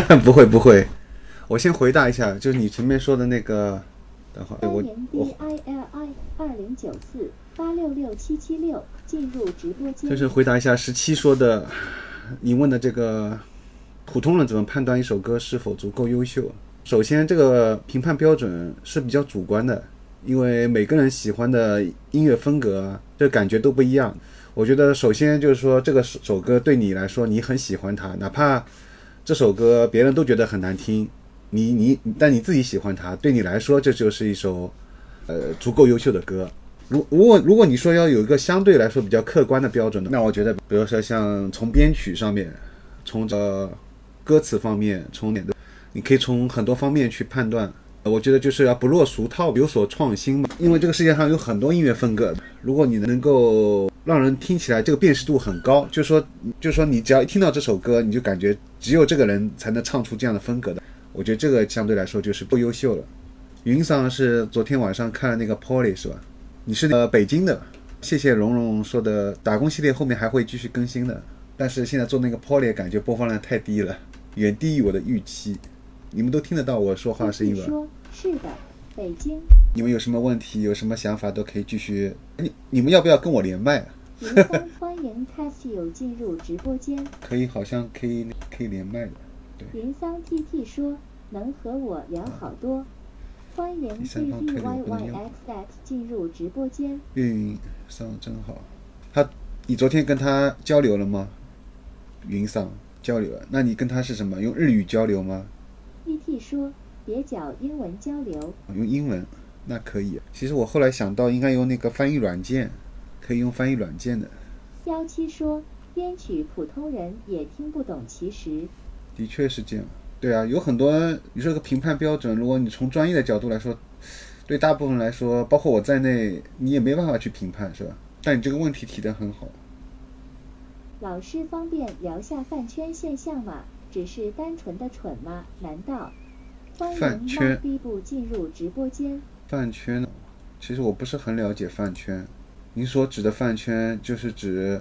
不会不会，我先回答一下，就是你前面说的那个，等会儿我我 D I L I 二零九四八六六七七六进入直播间。就是回答一下十七说的，你问的这个普通人怎么判断一首歌是否足够优秀？首先，这个评判标准是比较主观的，因为每个人喜欢的音乐风格啊，这感觉都不一样。我觉得首先就是说，这个首歌对你来说你很喜欢它，哪怕这首歌别人都觉得很难听，你你但你自己喜欢它，对你来说这就是一首呃足够优秀的歌。如如果如果你说要有一个相对来说比较客观的标准的，那我觉得，比如说像从编曲上面，从这歌词方面，从点的，你可以从很多方面去判断。我觉得就是要不落俗套，有所创新嘛。因为这个世界上有很多音乐风格，如果你能够让人听起来这个辨识度很高，就说就说你只要一听到这首歌，你就感觉只有这个人才能唱出这样的风格的。我觉得这个相对来说就是不优秀了。云桑是昨天晚上看了那个 Polly 是吧？你是呃北京的，谢谢蓉蓉说的打工系列后面还会继续更新的，但是现在做那个 Polly 感觉播放量太低了，远低于我的预期。你们都听得到我说话声音吧？是的，北京。你们有什么问题、有什么想法都可以继续。你你们要不要跟我连麦啊？云帆欢迎 Casio 进入直播间。可以，好像可以可以连麦的。对，云桑 TT 说能和我聊好多。欢迎 X 进入直播间。岳云桑真好。他，你昨天跟他交流了吗？云桑交流了，那你跟他是什么？用日语交流吗？ET 说别讲英文交流。用英文，那可以。其实我后来想到，应该用那个翻译软件，可以用翻译软件的。幺七说编曲普通人也听不懂，其实的确是这样。对啊，有很多你说个评判标准，如果你从专业的角度来说，对大部分来说，包括我在内，你也没办法去评判，是吧？但你这个问题提得很好。老师方便聊下饭圈现象吗？只是单纯的蠢吗？难道？欢迎饭圈猫逼部进入直播间。饭圈呢？其实我不是很了解饭圈。您所指的饭圈就是指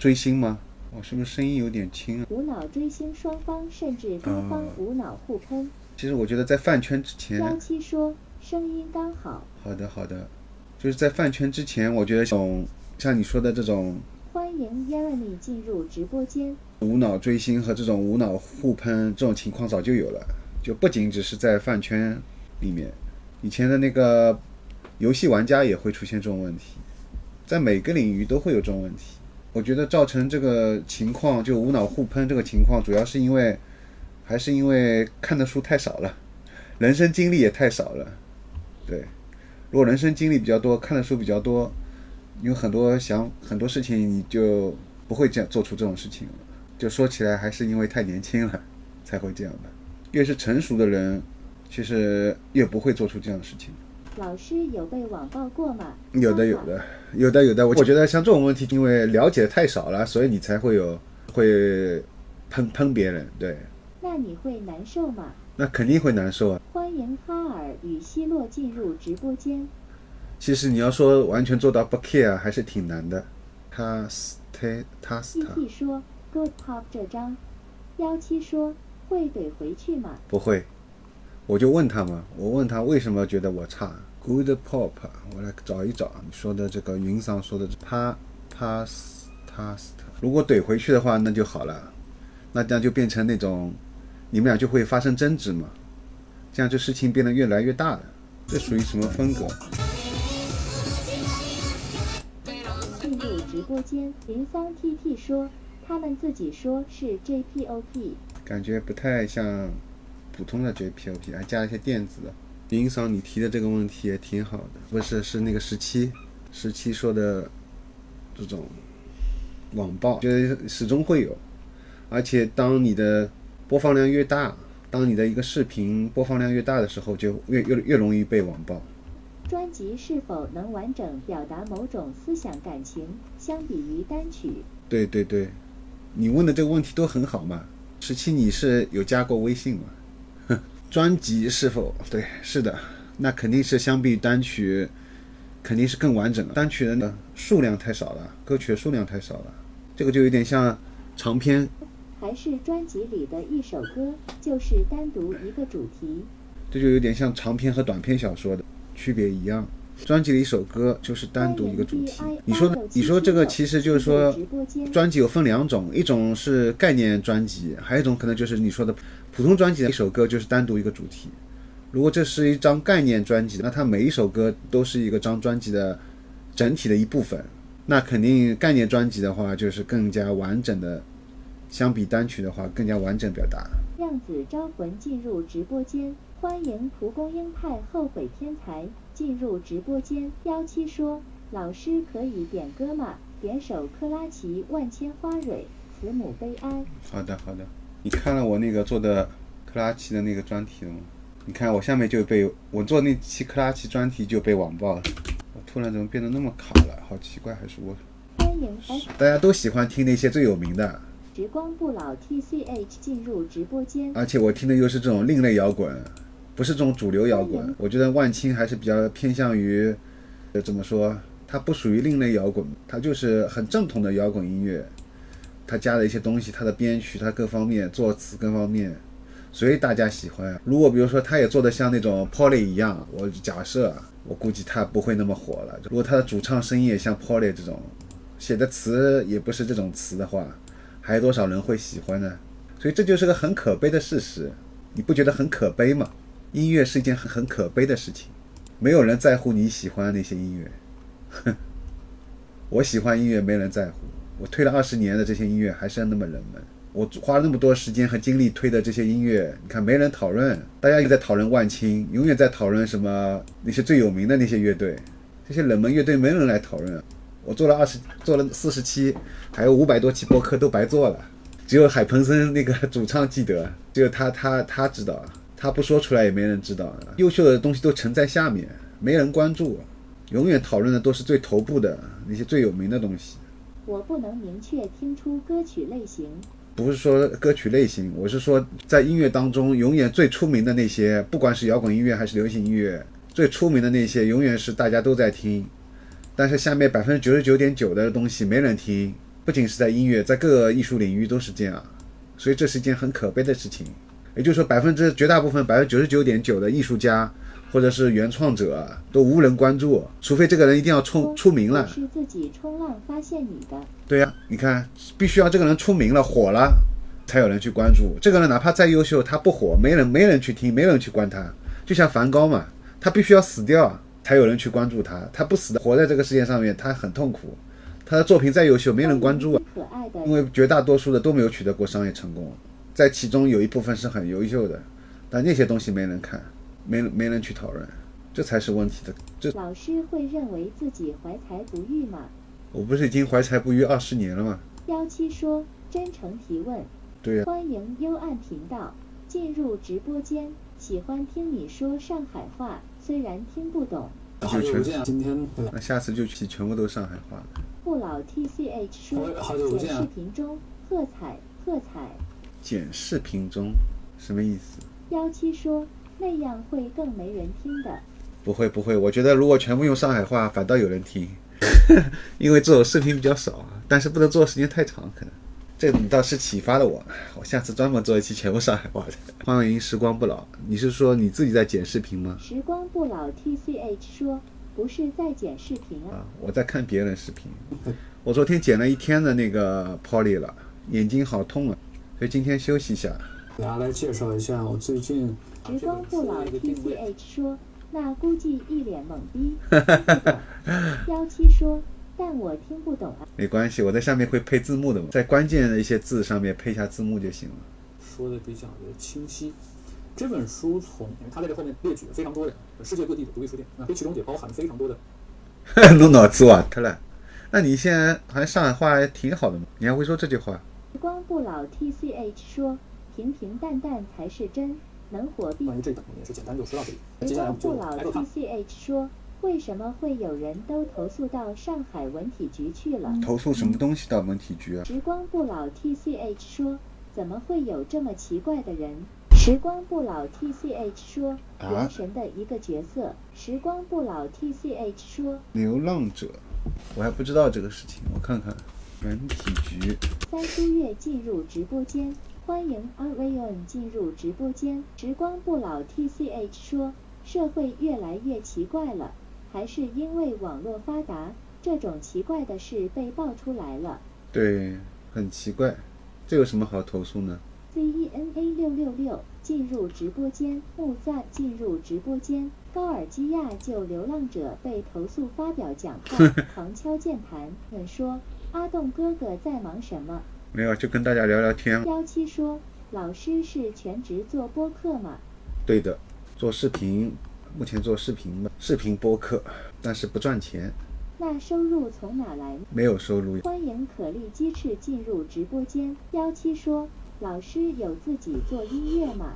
追星吗？我是不是声音有点轻啊？无脑追星双方甚至多方无脑互喷。其实我觉得在饭圈之前，幺七说声音刚好。好的好的，就是在饭圈之前，我觉得像像你说的这种欢迎 Yerony 进入直播间。无脑追星和这种无脑互喷这种情况早就有了，就不仅只是在饭圈里面，以前的那个游戏玩家也会出现这种问题，在每个领域都会有这种问题。我觉得造成这个情况就无脑互喷这个情况，主要是因为还是因为看的书太少了，人生经历也太少了。对，如果人生经历比较多，看的书比较多，有很多想很多事情，你就不会这样做出这种事情了。就说起来，还是因为太年轻了才会这样的。越是成熟的人，其实越不会做出这样的事情。老师有被网暴过吗？有的，有的，有的，有的。我我觉得像这种问题，因为了解太少了，所以你才会有会喷喷别人。对，那你会难受吗？那肯定会难受啊。欢迎哈尔与希洛进入直播间。其实你要说完全做到不 care 还是挺难的。他他他 ET 说 Good Pop 这张。幺七说会怼回去吗？不会，我就问他嘛，我问他为什么觉得我差。Good Pop，我来找一找你说的这个云上说的 pa pas tast，如果怼回去的话，那就好了，那这样就变成那种你们俩就会发生争执嘛，这样这事情变得越来越大了。这属于什么风格？进入直播间，零三 TT 说他们自己说是 JPOP，感觉不太像普通的 JPOP，还加了一些电子的。云嫂你提的这个问题也挺好的，不是是那个十七十七说的这种网暴，觉得始终会有，而且当你的播放量越大，当你的一个视频播放量越大的时候，就越越越容易被网暴。专辑是否能完整表达某种思想感情，相比于单曲？对对对，你问的这个问题都很好嘛。十七，你是有加过微信吗？专辑是否对？是的，那肯定是相比单曲，肯定是更完整了。单曲的数量太少了，歌曲的数量太少了，这个就有点像长篇还是专辑里的一首歌，就是单独一个主题。这就有点像长篇和短篇小说的区别一样。专辑的一首歌就是单独一个主题。你说，你说这个其实就是说，专辑有分两种，一种是概念专辑，还有一种可能就是你说的普通专辑的一首歌就是单独一个主题。如果这是一张概念专辑，那它每一首歌都是一个张专辑的整体的一部分，那肯定概念专辑的话就是更加完整的，相比单曲的话更加完整表达。量子招魂进入直播间，欢迎蒲公英派后悔天才进入直播间。幺七说：“老师可以点歌吗？点首克拉奇《万千花蕊》，慈母悲哀。”好的好的，你看了我那个做的克拉奇的那个专题了吗？你看我下面就被我做那期克拉奇专题就被网爆了，我突然怎么变得那么卡了？好奇怪，还是我？欢迎大家都喜欢听那些最有名的。时光不老，TCH 进入直播间。而且我听的又是这种另类摇滚，不是这种主流摇滚。我觉得万青还是比较偏向于，呃，怎么说？它不属于另类摇滚，它就是很正统的摇滚音乐。它加了一些东西，它的编曲，它各方面作词各方面，所以大家喜欢。如果比如说他也做的像那种 Polly 一样，我假设，我估计他不会那么火了。如果他的主唱声音也像 Polly 这种，写的词也不是这种词的话。还有多少人会喜欢呢？所以这就是个很可悲的事实，你不觉得很可悲吗？音乐是一件很很可悲的事情，没有人在乎你喜欢那些音乐。哼，我喜欢音乐，没人在乎。我推了二十年的这些音乐还是那么冷门。我花了那么多时间和精力推的这些音乐，你看没人讨论，大家又在讨论万青，永远在讨论什么那些最有名的那些乐队，这些冷门乐队没人来讨论。我做了二十，做了四十期，还有五百多期播客都白做了，只有海鹏森那个主唱记得，只有他他他知道，他不说出来也没人知道。优秀的东西都沉在下面，没人关注，永远讨论的都是最头部的那些最有名的东西。我不能明确听出歌曲类型，不是说歌曲类型，我是说在音乐当中永远最出名的那些，不管是摇滚音乐还是流行音乐，最出名的那些永远是大家都在听。但是下面百分之九十九点九的东西没人听，不仅是在音乐，在各个艺术领域都是这样，所以这是一件很可悲的事情。也就是说，百分之绝大部分百分之九十九点九的艺术家或者是原创者都无人关注，除非这个人一定要出出名了。是自己冲浪发现你的。对呀，你看，必须要这个人出名了火了，才有人去关注。这个人哪怕再优秀，他不火，没人没人去听，没人去关他。就像梵高嘛，他必须要死掉。才有人去关注他，他不死的活在这个世界上面，他很痛苦。他的作品再优秀，没人关注啊，因为绝大多数的都没有取得过商业成功，在其中有一部分是很优秀的，但那些东西没人看，没没人去讨论，这才是问题的。这老师会认为自己怀才不遇吗？我不是已经怀才不遇二十年了吗？幺七说真诚提问，对呀，欢迎幽暗频道进入直播间，喜欢听你说上海话。虽然听不懂，就全今天那下次就去全部都上海话。不老 T C H 说剪视频中喝彩喝彩。剪视频中什么意思？幺七说那样会更没人听的。不会不会，我觉得如果全部用上海话，反倒有人听，因为这种视频比较少啊，但是不能做时间太长，可能。这你倒是启发了我，我下次专门做一期全部上海话的。欢迎时光不老，你是说你自己在剪视频吗？时光不老 T C H 说不是在剪视频啊，我在看别人视频。我昨天剪了一天的那个 Polly 了，眼睛好痛啊，所以今天休息一下。给大家来介绍一下我最近。时光不老 T C H 说那估计一脸懵逼。幺七说。但我听不懂啊。没关系，我在下面会配字幕的嘛，在关键的一些字上面配一下字幕就行了。说的比较的清晰。这本书从它在这后面列举了非常多的世界各地的独立书店，那其中也包含非常多的。弄脑子瓦特了。那你现在好像上海话还挺好的嘛？你还会说这句话？时光不老，T C H 说平平淡淡才是真，能火必。关于这个，我们也是简单就说到这里。时光不老，T C H 说。为什么会有人都投诉到上海文体局去了？投诉什么东西到文体局啊？时光不老 T C H 说：“怎么会有这么奇怪的人？”时光不老 T C H 说：“原神的一个角色。”时光不老 T C H 说：“流浪者，我还不知道这个事情，我看看。文体局，三书月进入直播间，欢迎 r v o n 进入直播间。时光不老 TCH 说，社会越来越奇怪了，还是因为网络发达，这种奇怪的事被爆出来了。对，很奇怪，这有什么好投诉呢？Z E N A 六六六进入直播间，木赞进入直播间。高尔基亚就流浪者被投诉发表讲话，狂敲键盘。问说阿栋哥哥在忙什么？没有，就跟大家聊聊天。幺七说老师是全职做播客吗？对的，做视频，目前做视频嘛，视频播客，但是不赚钱，那收入从哪来？没有收入。欢迎可丽鸡翅进入直播间。幺七说老师有自己做音乐吗？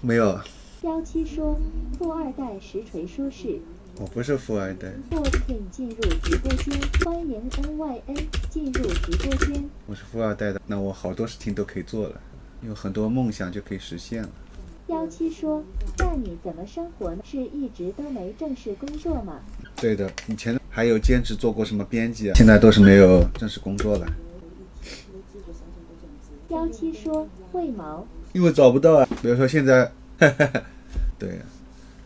没有，幺七说富二代实锤说是。我不是富二代，Fourteen 进入直播间，欢迎 NYN 进入直播间。我是富二代的，那我好多事情都可以做了，有很多梦想就可以实现了。幺七说：“那你怎么生活呢？是一直都没正式工作吗对的，以前还有兼职做过什么编辑啊，现在都是没有正式工作了，？”幺七说：“会毛。因为找不到啊。比如说现在，对，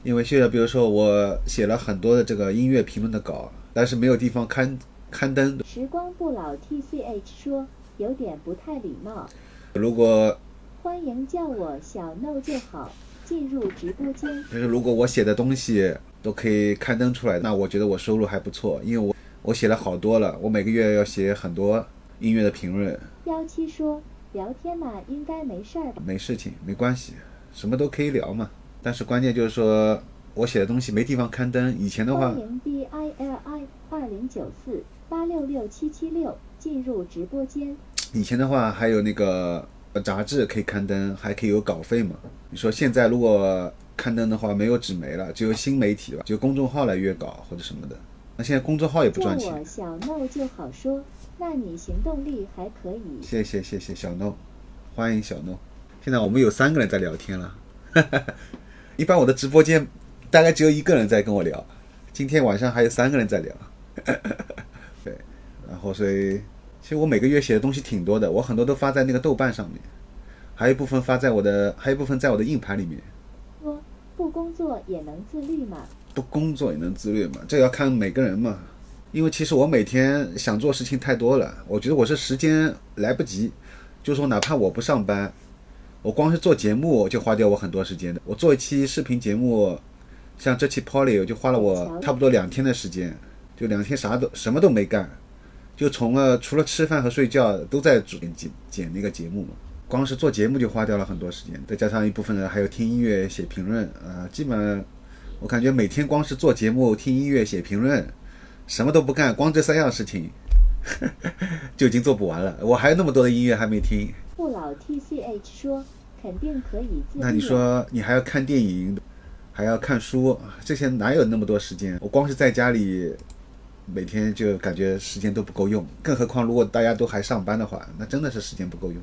因为现在比如说我写了很多的这个音乐评论的稿，但是没有地方刊刊登。时光不老 TCH 说：“有点不太礼貌。如果”欢迎叫我小 no 就好。进入直播间，就是如果我写的东西都可以刊登出来，那我觉得我收入还不错，因为我我写了好多了，我每个月要写很多音乐的评论，幺七说：“聊天嘛，应该没事儿吧没事情没关系，什么都可以聊嘛。但是关键就是说我写的东西没地方刊登，以前？”的话欢迎 B I L I 二零九四八六六七七六进入直播间。以前的话还有那个呃杂志可以刊登，还可以有稿费嘛。你说现在如果刊登的话，没有纸媒了，只有新媒体了，只有公众号来约稿或者什么的。那现在公众号也不赚钱我。小 no 就好说，那你行动力还可以。谢谢谢谢小诺，欢迎小诺。现在我们有三个人在聊天了，一般我的直播间大概只有一个人在跟我聊，今天晚上还有三个人在聊。对，然后所以其实我每个月写的东西挺多的，我很多都发在那个豆瓣上面，还有一部分发在我的，还有一部分在我的硬盘里面。说不工作也能自律嘛？不工作也能自律嘛？这要看每个人嘛。因为其实我每天想做事情太多了，我觉得我是时间来不及。就说哪怕我不上班，我光是做节目就花掉我很多时间的。我做一期视频节目，像这期 Polly 就花了我差不多两天的时间，就两天啥都什么都没干，就从了除了吃饭和睡觉都在剪剪剪那个节目嘛。光是做节目就花掉了很多时间，再加上一部分人还有听音乐、写评论呃、基本上我感觉每天光是做节目、听音乐、写评论，什么都不干，光这三样事情 就已经做不完了。我还有那么多的音乐还没听，不老 TCH 说肯定可以自。那你说你还要看电影，还要看书，这些哪有那么多时间？我光是在家里，每天就感觉时间都不够用，更何况如果大家都还上班的话，那真的是时间不够用。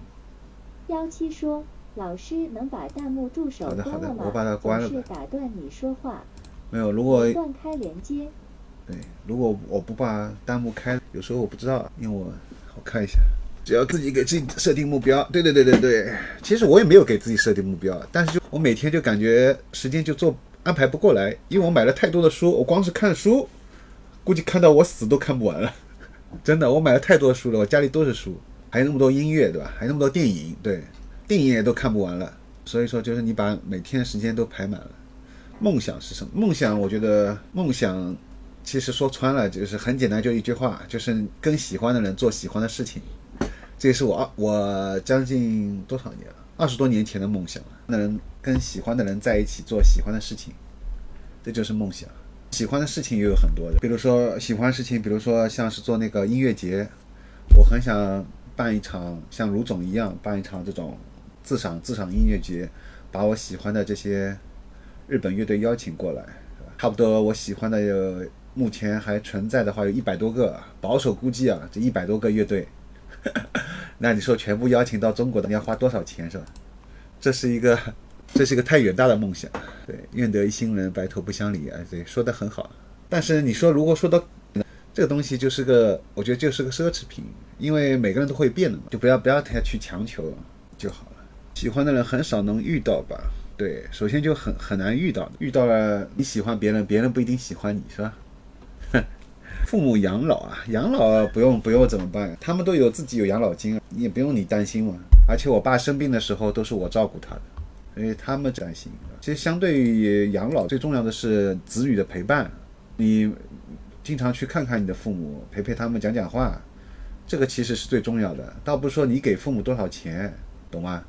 幺七说老师能把弹幕助手好的好的关了吗？我把它关了总是打断你说话，没有，如果断开连接。对，如果我不把弹幕开，有时候我不知道，因为我我看一下，只要自己给自己设定目标。对对对对对，其实我也没有给自己设定目标，但是就我每天就感觉时间就做安排不过来，因为我买了太多的书，我光是看书，估计看到我死都看不完了。真的，我买了太多书了，我家里都是书，还有那么多音乐，对吧？还有那么多电影，对，电影也都看不完了。所以说，就是你把每天时间都排满了。梦想是什么？梦想，我觉得梦想其实说穿了就是很简单，就一句话，就是跟喜欢的人做喜欢的事情。这也是我二我将近多少年了，二十多年前的梦想了。能跟喜欢的人在一起做喜欢的事情，这就是梦想。喜欢的事情也有很多的，比如说喜欢事情，比如说像是做那个音乐节，我很想办一场像卢总一样办一场这种自赏自赏音乐节，把我喜欢的这些日本乐队邀请过来，差不多我喜欢的有目前还存在的话有一百多个，保守估计啊，这一百多个乐队，那你说全部邀请到中国的，你要花多少钱是吧？这是一个，这是一个太远大的梦想。对，愿得一心人，白头不相离。哎，对，说的很好。但是你说，如果说到这个东西就是个，我觉得就是个奢侈品，因为每个人都会变的嘛，就不要不要太去强求就好了。喜欢的人很少能遇到吧？对，首先就很很难遇到，遇到了你喜欢别人，别人不一定喜欢你，是吧？父母养老啊，养老不用不用怎么办？他们都有自己有养老金，你也不用你担心嘛。而且我爸生病的时候都是我照顾他的，因为他们担心。其实相对于养老，最重要的是子女的陪伴。你经常去看看你的父母，陪陪他们，讲讲话，这个其实是最重要的。倒不是说你给父母多少钱，懂吗？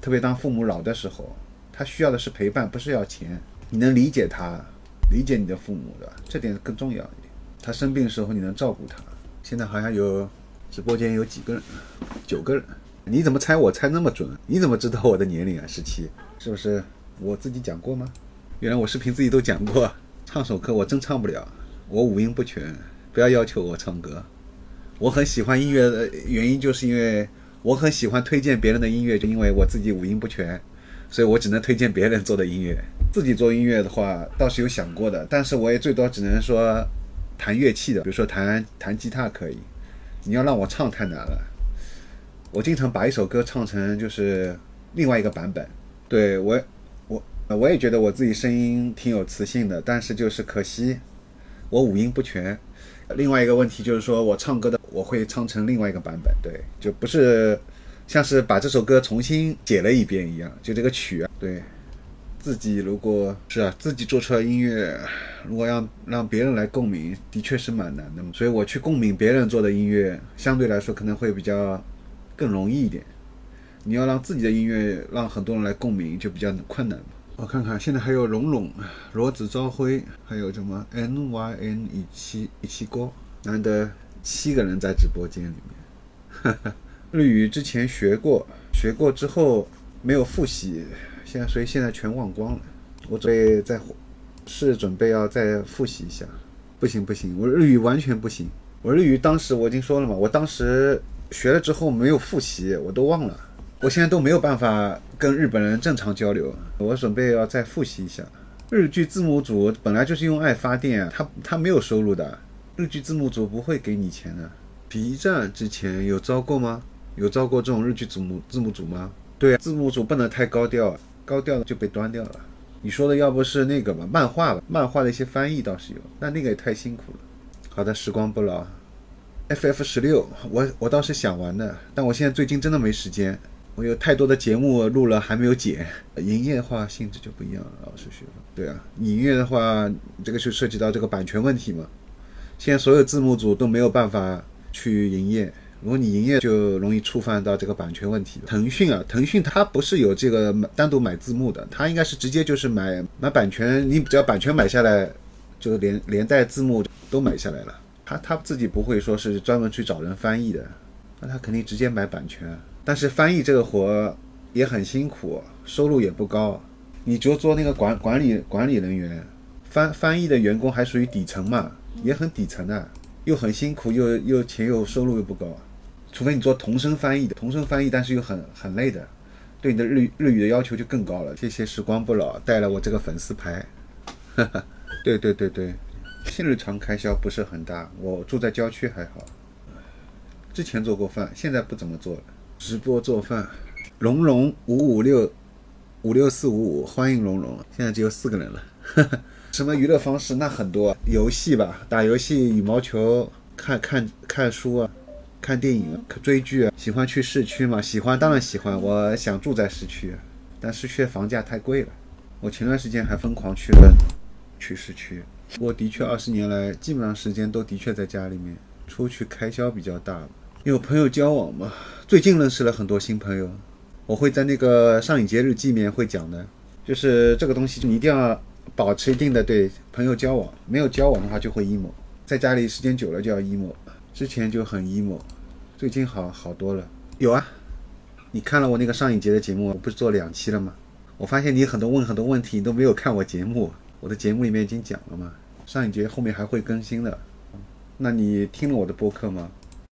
特别当父母老的时候，他需要的是陪伴，不是要钱。你能理解他，理解你的父母的，这点更重要一点。他生病的时候你能照顾他。现在好像有直播间有几个人，九个人。你怎么猜我猜那么准？你怎么知道我的年龄啊？十七，是不是我自己讲过吗？原来我视频自己都讲过。唱首歌我真唱不了，我五音不全，不要要求我唱歌。我很喜欢音乐的原因，就是因为我很喜欢推荐别人的音乐，就因为我自己五音不全，所以我只能推荐别人做的音乐。自己做音乐的话，倒是有想过的，但是我也最多只能说弹乐器的，比如说弹弹吉他可以。你要让我唱太难了。我经常把一首歌唱成就是另外一个版本。对我，我我也觉得我自己声音挺有磁性的，但是就是可惜我五音不全。另外一个问题就是说我唱歌的我会唱成另外一个版本，对，就不是像是把这首歌重新写了一遍一样，就这个曲啊，对。自己如果是啊，自己做出来音乐，如果要让别人来共鸣，的确是蛮难的。所以我去共鸣别人做的音乐，相对来说可能会比较更容易一点。你要让自己的音乐让很多人来共鸣，就比较困难。我看看，现在还有龙龙、罗子朝晖，还有什么 N Y N 一七一七哥，难得七个人在直播间里面。日语之前学过，学过之后没有复习。现在所以现在全忘光了，我准备再是准备要再复习一下，不行不行，我日语完全不行，我日语当时我已经说了嘛，我当时学了之后没有复习，我都忘了，我现在都没有办法跟日本人正常交流，我准备要再复习一下。日剧字幕组本来就是用爱发电啊，他他没有收入的，日剧字幕组不会给你钱的。B 站之前有招过吗？有招过这种日剧字幕字幕组吗？对，字幕组不能太高调。高调的就被端掉了。你说的要不是那个吧，漫画吧，漫画的一些翻译倒是有，但那个也太辛苦了。好的，时光不老。FF 十六，我我倒是想玩的，但我现在最近真的没时间，我有太多的节目录了还没有剪。营业的话性质就不一样了，老师学的。对啊，营业的话，这个就涉及到这个版权问题嘛。现在所有字幕组都没有办法去营业。如果你营业，就容易触犯到这个版权问题。腾讯啊，腾讯它不是有这个单独买字幕的，它应该是直接就是买买版权，你只要版权买下来，就连连带字幕都买下来了。他他自己不会说是专门去找人翻译的，那他肯定直接买版权。但是翻译这个活也很辛苦，收入也不高。你就做那个管管理管理人员，翻翻译的员工还属于底层嘛，也很底层的，又很辛苦，又又钱又收入又不高。除非你做同声翻译的，同声翻译，但是又很很累的，对你的日日语的要求就更高了。谢谢时光不老带了我这个粉丝牌，哈哈，对对对对，现日常开销不是很大，我住在郊区还好。之前做过饭，现在不怎么做了。直播做饭，龙龙五五六五六四五五，欢迎龙龙，现在只有四个人了。哈哈，什么娱乐方式？那很多，游戏吧，打游戏、羽毛球、看看看书啊。看电影、追剧啊，喜欢去市区吗？喜欢，当然喜欢。我想住在市区，但市区的房价太贵了。我前段时间还疯狂去了去市区。我的确二十年来，基本上时间都的确在家里面，出去开销比较大。有朋友交往嘛？最近认识了很多新朋友。我会在那个上影节日记里面会讲的，就是这个东西，你一定要保持一定的对朋友交往。没有交往的话，就会 emo。在家里时间久了就要 emo。之前就很 emo，最近好好多了。有啊，你看了我那个上影节的节目，我不是做两期了吗？我发现你很多问很多问题，你都没有看我节目。我的节目里面已经讲了嘛，上影节后面还会更新的。那你听了我的播客吗？